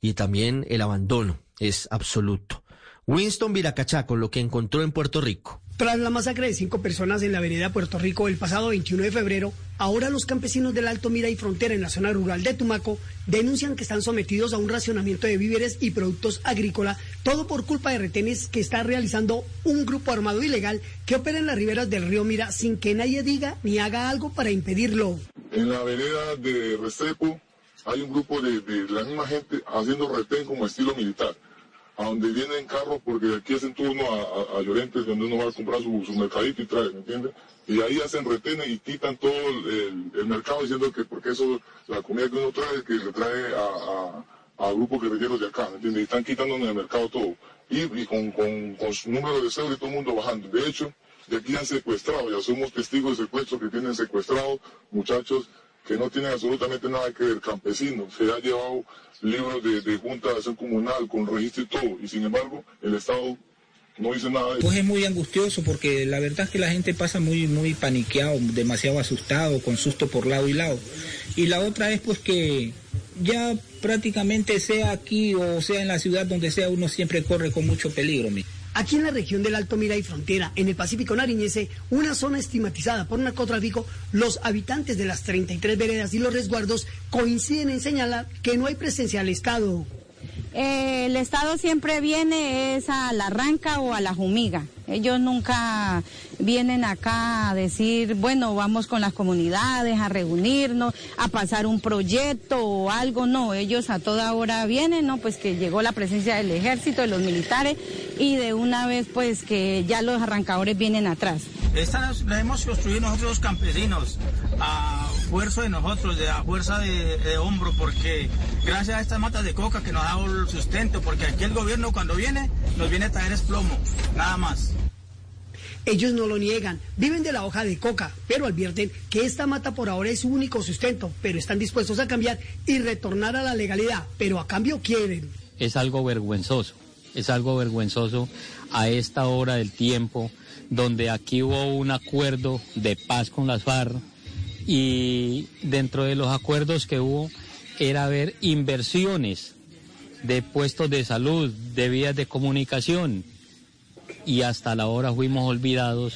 y también el abandono es absoluto. Winston Viracachá con lo que encontró en Puerto Rico. Tras la masacre de cinco personas en la vereda Puerto Rico el pasado 21 de febrero, ahora los campesinos del Alto Mira y Frontera en la zona rural de Tumaco denuncian que están sometidos a un racionamiento de víveres y productos agrícolas, todo por culpa de retenes que está realizando un grupo armado ilegal que opera en las riberas del río Mira sin que nadie diga ni haga algo para impedirlo. En la vereda de Restrepo hay un grupo de, de la misma gente haciendo retén como estilo militar a donde vienen carros porque aquí hacen turno a, a, a Llorentes donde uno va a comprar su, su, mercadito y trae, ¿me entiendes? Y ahí hacen retenes y quitan todo el, el, mercado diciendo que porque eso, la comida que uno trae, que se trae a, a, grupos guerrilleros de acá, ¿me entiendes? Y están quitando en el mercado todo. Y, y con, con, con, su número de cédula y todo el mundo bajando. De hecho, de aquí han secuestrado, ya somos testigos de secuestros que tienen secuestrados muchachos que no tienen absolutamente nada que ver, campesinos, se ha llevado libros de, de Junta de Acción Comunal con registro y todo, y sin embargo el Estado no dice nada de eso. Pues es muy angustioso porque la verdad es que la gente pasa muy, muy paniqueado, demasiado asustado, con susto por lado y lado. Y la otra es pues que ya prácticamente sea aquí o sea en la ciudad donde sea, uno siempre corre con mucho peligro. Mi. Aquí en la región del Alto Mira y Frontera, en el Pacífico Nariñese, una zona estigmatizada por narcotráfico, los habitantes de las 33 veredas y los resguardos coinciden en señalar que no hay presencia del Estado. Eh, el Estado siempre viene es a la ranca o a la jumiga. Ellos nunca vienen acá a decir, bueno, vamos con las comunidades a reunirnos, a pasar un proyecto o algo. No, ellos a toda hora vienen, ¿no? Pues que llegó la presencia del ejército, de los militares y de una vez pues que ya los arrancadores vienen atrás. Esta la hemos construido nosotros los campesinos a fuerza de nosotros, de, a fuerza de, de, hombro, porque gracias a estas matas de coca que nos ha dado el sustento, porque aquí el gobierno cuando viene nos viene a traer es plomo, nada más. Ellos no lo niegan, viven de la hoja de coca, pero advierten que esta mata por ahora es su único sustento, pero están dispuestos a cambiar y retornar a la legalidad, pero a cambio quieren. Es algo vergüenzoso, es algo vergüenzoso a esta hora del tiempo, donde aquí hubo un acuerdo de paz con las FARC y dentro de los acuerdos que hubo era ver inversiones de puestos de salud, de vías de comunicación, y hasta la hora fuimos olvidados,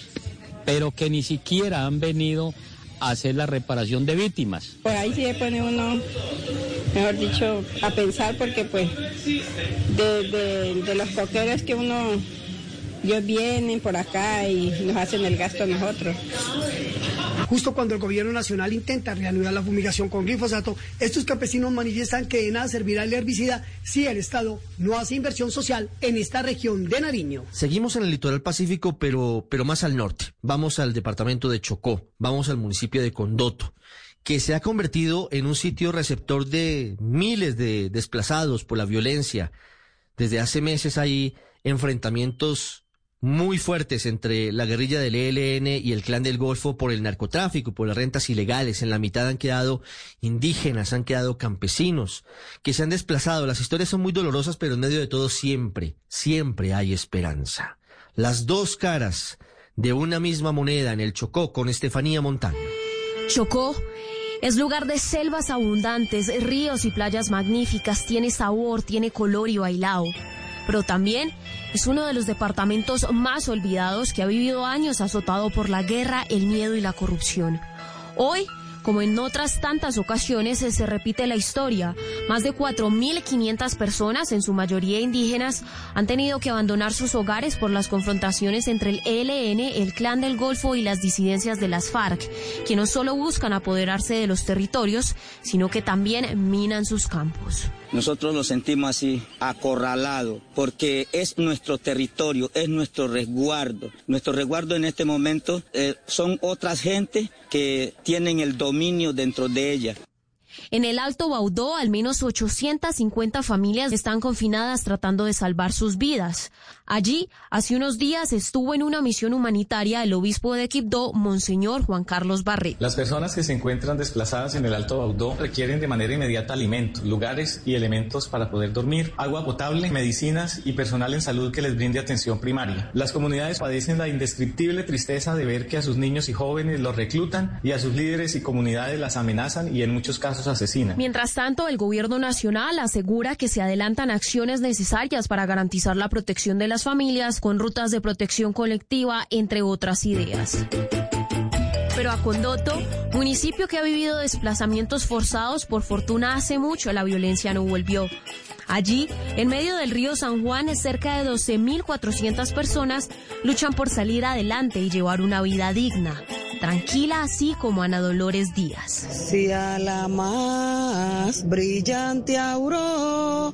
pero que ni siquiera han venido hacer la reparación de víctimas. Pues ahí sí se pone uno, mejor dicho, a pensar porque pues de, de, los coqueros que uno, ellos vienen por acá y nos hacen el gasto a nosotros. Justo cuando el gobierno nacional intenta reanudar la fumigación con glifosato, estos campesinos manifiestan que de nada servirá el herbicida si el Estado no hace inversión social en esta región de Nariño. Seguimos en el litoral pacífico, pero, pero más al norte. Vamos al departamento de Chocó, vamos al municipio de Condoto que se ha convertido en un sitio receptor de miles de desplazados por la violencia. Desde hace meses hay enfrentamientos muy fuertes entre la guerrilla del ELN y el clan del Golfo por el narcotráfico, por las rentas ilegales. En la mitad han quedado indígenas, han quedado campesinos, que se han desplazado. Las historias son muy dolorosas, pero en medio de todo siempre, siempre hay esperanza. Las dos caras de una misma moneda en el Chocó con Estefanía Montano. Chocó es lugar de selvas abundantes, ríos y playas magníficas, tiene sabor, tiene color y bailao. Pero también es uno de los departamentos más olvidados que ha vivido años azotado por la guerra, el miedo y la corrupción. Hoy como en otras tantas ocasiones se repite la historia. Más de 4.500 personas, en su mayoría indígenas, han tenido que abandonar sus hogares por las confrontaciones entre el ELN, el Clan del Golfo y las disidencias de las FARC, que no solo buscan apoderarse de los territorios, sino que también minan sus campos. Nosotros lo sentimos así, acorralado, porque es nuestro territorio, es nuestro resguardo. Nuestro resguardo en este momento eh, son otras gentes que tienen el dominio dentro de ella. En el Alto Baudó, al menos 850 familias están confinadas tratando de salvar sus vidas. Allí, hace unos días estuvo en una misión humanitaria el obispo de Quibdó, Monseñor Juan Carlos Barré. Las personas que se encuentran desplazadas en el Alto Baudó requieren de manera inmediata alimentos, lugares y elementos para poder dormir, agua potable, medicinas y personal en salud que les brinde atención primaria. Las comunidades padecen la indescriptible tristeza de ver que a sus niños y jóvenes los reclutan y a sus líderes y comunidades las amenazan y en muchos casos Mientras tanto, el gobierno nacional asegura que se adelantan acciones necesarias para garantizar la protección de las familias con rutas de protección colectiva, entre otras ideas. Pero a Condoto, municipio que ha vivido desplazamientos forzados, por fortuna hace mucho la violencia no volvió. Allí, en medio del río San Juan, cerca de 12.400 personas luchan por salir adelante y llevar una vida digna tranquila así como Ana Dolores Díaz. Si a la más brillante aurora.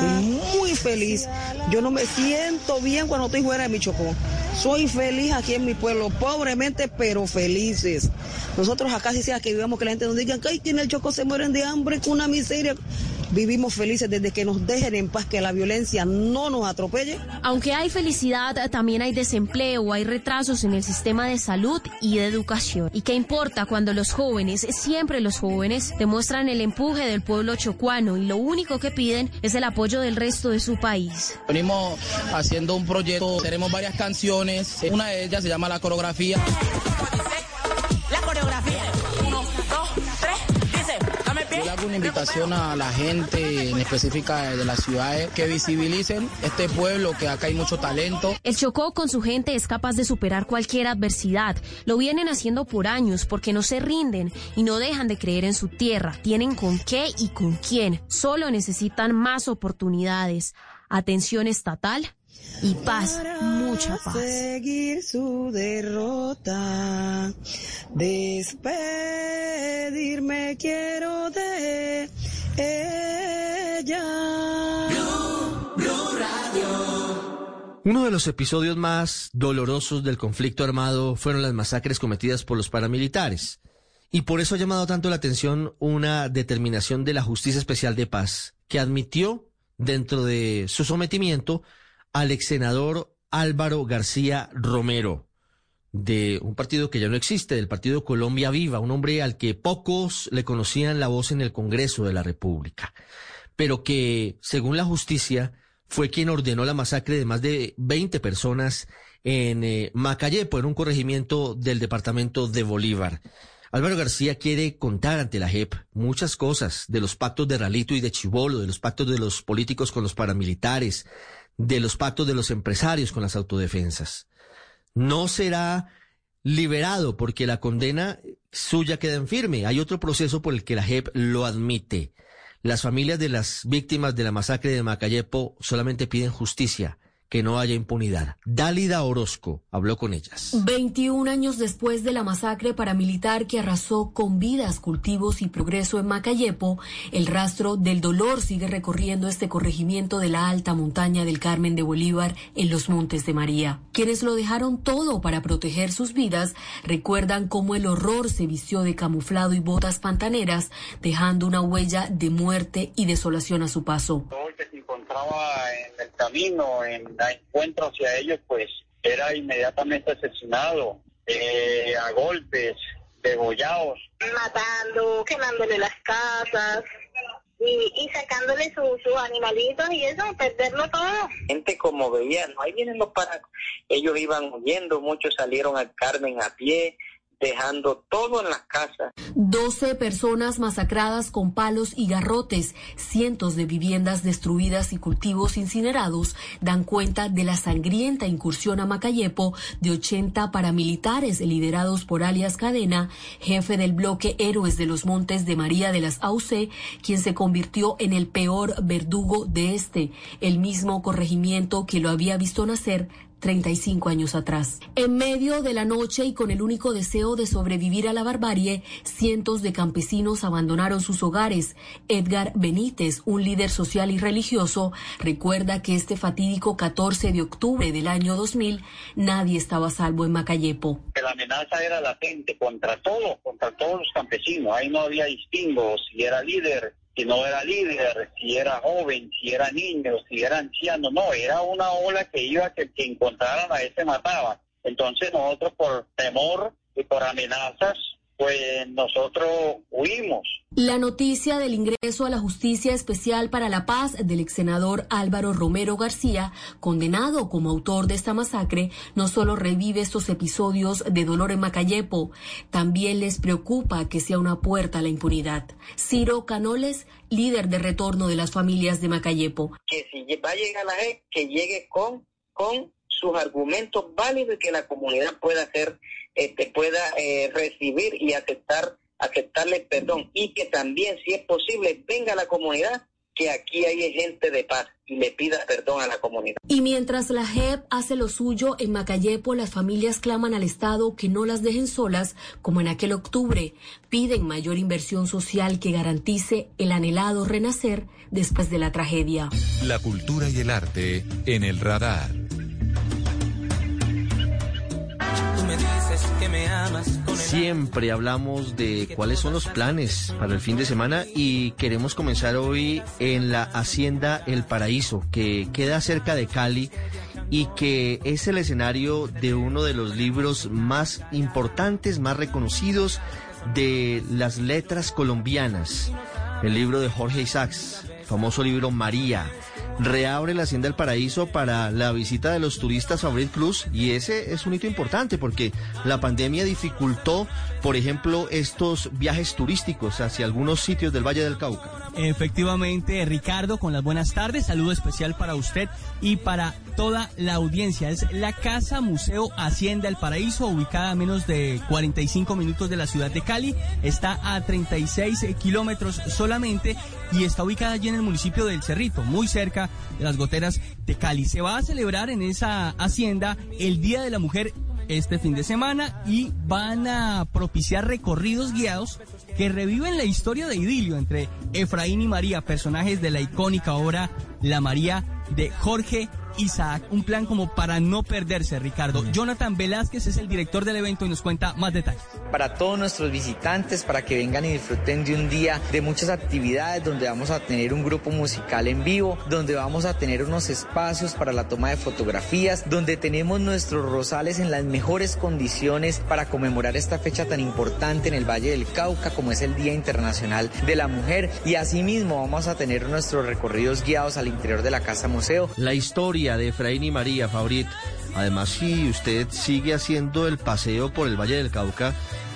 Soy muy feliz. Yo no me siento bien cuando estoy fuera de mi chocó. Soy feliz aquí en mi pueblo, pobremente, pero felices. Nosotros acá sí sea que vivamos que la gente nos diga que tiene el chocó, se mueren de hambre, con una miseria vivimos felices desde que nos dejen en paz, que la violencia no nos atropelle. Aunque hay felicidad, también hay desempleo, hay retrasos en el sistema de salud y de educación. ¿Y qué importa cuando los jóvenes, siempre los jóvenes, demuestran el empuje del pueblo chocuano y lo único que piden es el apoyo del resto de su país? Venimos haciendo un proyecto, tenemos varias canciones, una de ellas se llama La Coreografía. La coreografía. Yo le hago una invitación a la gente en específica de las ciudades que visibilicen este pueblo, que acá hay mucho talento. El Chocó con su gente es capaz de superar cualquier adversidad. Lo vienen haciendo por años porque no se rinden y no dejan de creer en su tierra. Tienen con qué y con quién. Solo necesitan más oportunidades. Atención estatal y paz, mucha paz. Seguir su derrota, despedirme quiero de ella. Uno de los episodios más dolorosos del conflicto armado fueron las masacres cometidas por los paramilitares. Y por eso ha llamado tanto la atención una determinación de la Justicia Especial de Paz, que admitió dentro de su sometimiento al ex senador Álvaro García Romero, de un partido que ya no existe, del partido Colombia Viva, un hombre al que pocos le conocían la voz en el Congreso de la República, pero que, según la justicia, fue quien ordenó la masacre de más de 20 personas en eh, Macayepo, en un corregimiento del departamento de Bolívar. Álvaro García quiere contar ante la JEP muchas cosas de los pactos de Ralito y de Chibolo, de los pactos de los políticos con los paramilitares, de los pactos de los empresarios con las autodefensas. No será liberado porque la condena suya queda en firme. Hay otro proceso por el que la JEP lo admite. Las familias de las víctimas de la masacre de Macayepo solamente piden justicia, que no haya impunidad. Dálida Orozco habló con ellas. 21 años después de la masacre paramilitar que arrasó con vidas, cultivos y progreso en Macayepo, el rastro del dolor sigue recorriendo este corregimiento de la alta montaña del Carmen de Bolívar en los Montes de María. Quienes lo dejaron todo para proteger sus vidas recuerdan cómo el horror se vistió de camuflado y botas pantaneras, dejando una huella de muerte y desolación a su paso encontraba en el camino, en el encuentro hacia ellos, pues era inmediatamente asesinado eh, a golpes, degollados. Matando, quemándole las casas. Y, y sacándole sus animalitos y eso, perderlo todo. Gente como veía, no, ahí vienen los paracos. Ellos iban huyendo, muchos salieron al Carmen a pie, dejando todo en las casas. 12 personas masacradas con palos y garrotes, cientos de viviendas destruidas y cultivos incinerados dan cuenta de la sangrienta incursión a Macayepo de 80 paramilitares liderados por alias Cadena, jefe del bloque Héroes de los Montes de María de las Auce, quien se convirtió en el peor verdugo de este, el mismo corregimiento que lo había visto nacer 35 años atrás. En medio de la noche y con el único deseo de sobrevivir a la barbarie, cientos de campesinos abandonaron sus hogares. Edgar Benítez, un líder social y religioso, recuerda que este fatídico 14 de octubre del año 2000 nadie estaba a salvo en Macayepo. La amenaza era latente contra todos, contra todos los campesinos. Ahí no había distingo si era líder, si no era líder, si era joven, si era niño, si era anciano, no, era una ola que iba que, que encontraran a ese mataban. Entonces nosotros por temor y por amenazas pues nosotros huimos. La noticia del ingreso a la Justicia Especial para la Paz del ex senador Álvaro Romero García, condenado como autor de esta masacre, no solo revive estos episodios de dolor en Macayepo, también les preocupa que sea una puerta a la impunidad. Ciro Canoles, líder de retorno de las familias de Macayepo. Que si va a llegar la gente, que llegue con, con sus argumentos válidos y que la comunidad pueda hacer este, pueda eh, recibir y aceptar aceptarle perdón y que también si es posible venga a la comunidad que aquí hay gente de paz y le pida perdón a la comunidad. Y mientras la JEP hace lo suyo en Macayepo, las familias claman al Estado que no las dejen solas, como en aquel octubre. Piden mayor inversión social que garantice el anhelado renacer después de la tragedia. La cultura y el arte en el radar. Siempre hablamos de cuáles son los planes para el fin de semana y queremos comenzar hoy en la Hacienda El Paraíso, que queda cerca de Cali y que es el escenario de uno de los libros más importantes, más reconocidos de las letras colombianas, el libro de Jorge Isaacs, famoso libro María reabre la Hacienda del Paraíso para la visita de los turistas Fabrit Plus y ese es un hito importante porque la pandemia dificultó, por ejemplo, estos viajes turísticos hacia algunos sitios del Valle del Cauca. Efectivamente, Ricardo, con las buenas tardes, saludo especial para usted y para toda la audiencia. Es la Casa Museo Hacienda El Paraíso, ubicada a menos de 45 minutos de la ciudad de Cali. Está a 36 kilómetros solamente y está ubicada allí en el municipio del Cerrito, muy cerca de las goteras de Cali. Se va a celebrar en esa hacienda el Día de la Mujer este fin de semana y van a propiciar recorridos guiados que reviven la historia de idilio entre Efraín y María, personajes de la icónica obra La María de Jorge Isaac. Un plan como para no perderse, Ricardo. Jonathan Velázquez es el director del evento y nos cuenta más detalles. Para todos nuestros visitantes, para que vengan y disfruten de un día de muchas actividades donde vamos a tener un grupo musical en vivo, donde vamos a tener unos espacios para la toma de fotografías, donde tenemos nuestros rosales en las mejores condiciones para conmemorar esta fecha tan importante en el Valle del Cauca como es el Día Internacional de la Mujer y asimismo vamos a tener nuestros recorridos guiados al interior de la Casa Museo. La historia de Efraín y María, Fabrit. Además, si usted sigue haciendo el paseo por el Valle del Cauca,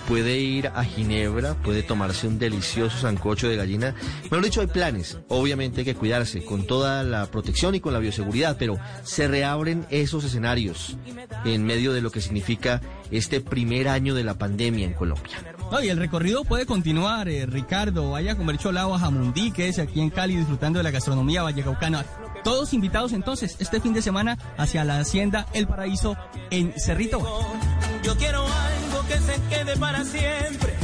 puede ir a Ginebra, puede tomarse un delicioso sancocho de gallina. Mejor dicho, hay planes. Obviamente hay que cuidarse con toda la protección y con la bioseguridad, pero se reabren esos escenarios en medio de lo que significa este primer año de la pandemia en Colombia. Y el recorrido puede continuar, eh, Ricardo. Vaya a comer a Jamundí, quédese aquí en Cali disfrutando de la gastronomía vallecaucana. Todos invitados entonces este fin de semana hacia la Hacienda El Paraíso en Cerrito. Yo quiero algo que se quede para siempre,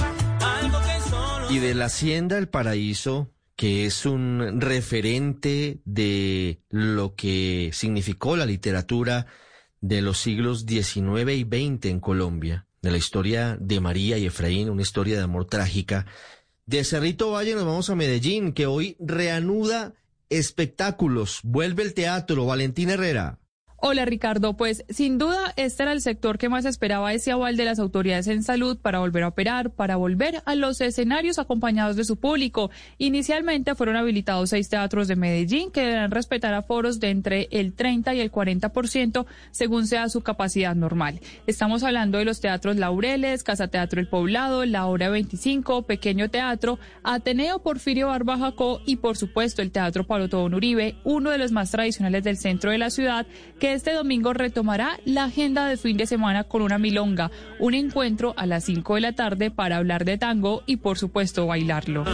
algo que solo... Y de la Hacienda El Paraíso, que es un referente de lo que significó la literatura de los siglos XIX y XX en Colombia, de la historia de María y Efraín, una historia de amor trágica. De Cerrito Valle nos vamos a Medellín, que hoy reanuda espectáculos, vuelve el teatro, Valentín Herrera. Hola Ricardo, pues sin duda este era el sector que más esperaba ese aval de las autoridades en salud para volver a operar, para volver a los escenarios acompañados de su público. Inicialmente fueron habilitados seis teatros de Medellín que deberán respetar aforos de entre el 30 y el 40% según sea su capacidad normal. Estamos hablando de los teatros Laureles, Casa Teatro El Poblado, La Hora 25, Pequeño Teatro, Ateneo Porfirio Barbajacó y por supuesto el Teatro Pablo Tobón Uribe, uno de los más tradicionales del centro de la ciudad que este domingo retomará la agenda de fin de semana con una milonga, un encuentro a las 5 de la tarde para hablar de tango y por supuesto bailarlo.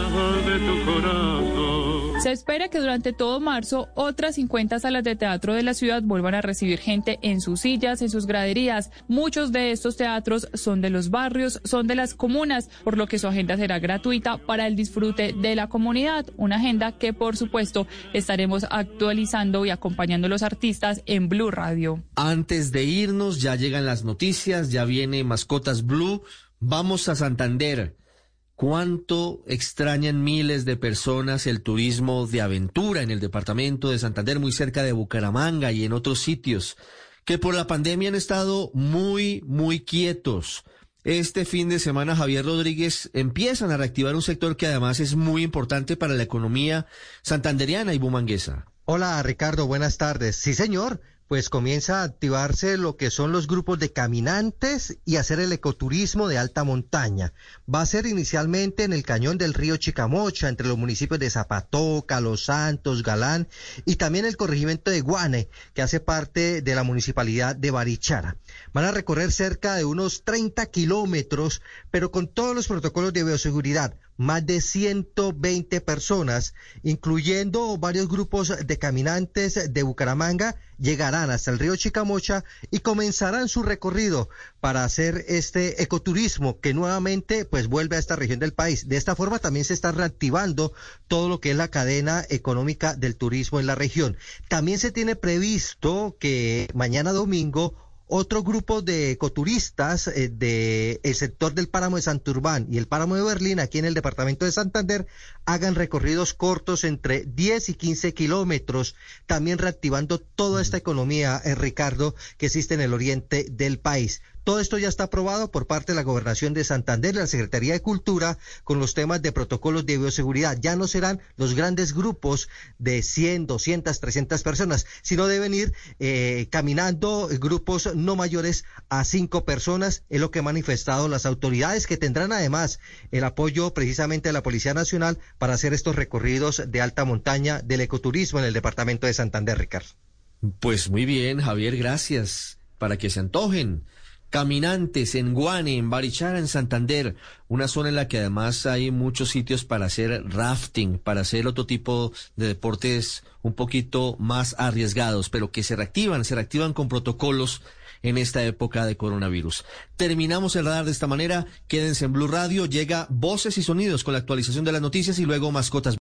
Se espera que durante todo marzo otras 50 salas de teatro de la ciudad vuelvan a recibir gente en sus sillas, en sus graderías. Muchos de estos teatros son de los barrios, son de las comunas, por lo que su agenda será gratuita para el disfrute de la comunidad. Una agenda que por supuesto estaremos actualizando y acompañando a los artistas en Blue Radio. Antes de irnos, ya llegan las noticias, ya viene Mascotas Blue. Vamos a Santander. ¿Cuánto extrañan miles de personas el turismo de aventura en el departamento de Santander, muy cerca de Bucaramanga y en otros sitios, que por la pandemia han estado muy, muy quietos? Este fin de semana, Javier Rodríguez, empiezan a reactivar un sector que además es muy importante para la economía santanderiana y bumanguesa. Hola, Ricardo, buenas tardes. Sí, señor pues comienza a activarse lo que son los grupos de caminantes y hacer el ecoturismo de alta montaña. Va a ser inicialmente en el cañón del río Chicamocha, entre los municipios de Zapatoca, Los Santos, Galán y también el corregimiento de Guane, que hace parte de la municipalidad de Barichara. Van a recorrer cerca de unos 30 kilómetros, pero con todos los protocolos de bioseguridad más de 120 personas, incluyendo varios grupos de caminantes de Bucaramanga, llegarán hasta el río Chicamocha y comenzarán su recorrido para hacer este ecoturismo que nuevamente pues vuelve a esta región del país. De esta forma también se está reactivando todo lo que es la cadena económica del turismo en la región. También se tiene previsto que mañana domingo otro grupo de ecoturistas eh, del sector del páramo de Santurbán y el páramo de Berlín, aquí en el departamento de Santander, hagan recorridos cortos entre 10 y 15 kilómetros, también reactivando toda esta economía, eh, Ricardo, que existe en el oriente del país. Todo esto ya está aprobado por parte de la Gobernación de Santander y la Secretaría de Cultura con los temas de protocolos de bioseguridad. Ya no serán los grandes grupos de 100, 200, 300 personas, sino deben ir eh, caminando grupos no mayores a cinco personas, es lo que han manifestado las autoridades que tendrán además el apoyo precisamente de la Policía Nacional para hacer estos recorridos de alta montaña del ecoturismo en el departamento de Santander, Ricardo. Pues muy bien, Javier, gracias. Para que se antojen caminantes en Guane, en Barichara, en Santander, una zona en la que además hay muchos sitios para hacer rafting, para hacer otro tipo de deportes un poquito más arriesgados, pero que se reactivan, se reactivan con protocolos en esta época de coronavirus. Terminamos el radar de esta manera, quédense en Blue Radio, llega Voces y Sonidos con la actualización de las noticias y luego Mascotas.